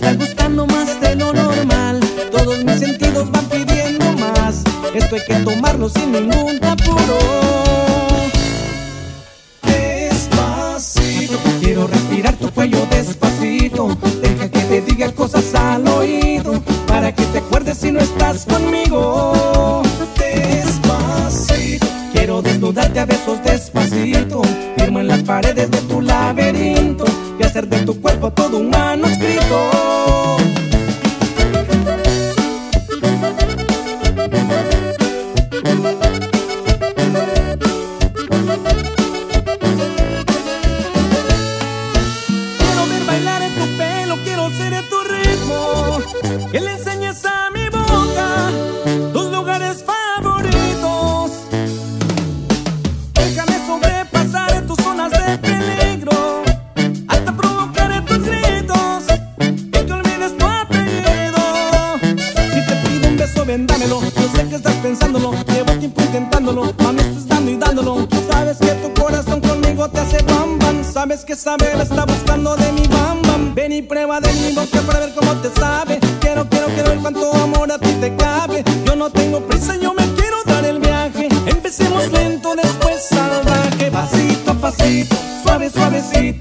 Está gustando más de lo normal. Todos mis sentidos van pidiendo más. Esto hay que tomarlo sin ningún apuro. Despacito, quiero respirar tu cuello despacito. Deja que te diga cosas al oído para que te acuerdes si no estás conmigo. Despacito, quiero desnudarte a besos despacito. Firmo en las paredes de tu laberinto y hacer de tu cuerpo todo un manuscrito. Quiero ver bailar en tu pelo, quiero ser en tu ritmo. Que dámelo. Yo sé que estás pensándolo. Llevo tiempo intentándolo. Mami, estás dando y dándolo. Sabes que tu corazón conmigo te hace bam bam. Sabes que saber está buscando de mi bam bam. Ven y prueba de mi boca para ver cómo te sabe. Quiero, quiero, quiero ver cuánto amor a ti te cabe. Yo no tengo prisa, yo me quiero dar el viaje. Empecemos lento, después salvaje. Pasito a pasito, suave, suavecito.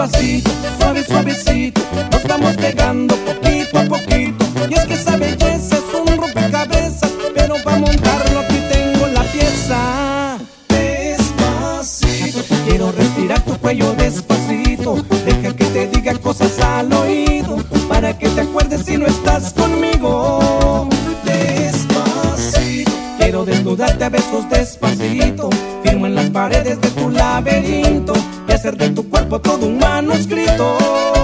A pasito, suave, suavecito. Nos vamos pegando poquito a poquito. Y es que esa belleza es un rompecabezas, pero para montarlo aquí tengo la pieza. Despacito, quiero respirar tu cuello despacito. Deja que te diga cosas al oído, para que te acuerdes si no estás conmigo. Despacito, quiero desnudarte a besos despacito. Firmo en las paredes de tu laberinto hacer de tu cuerpo todo un manuscrito.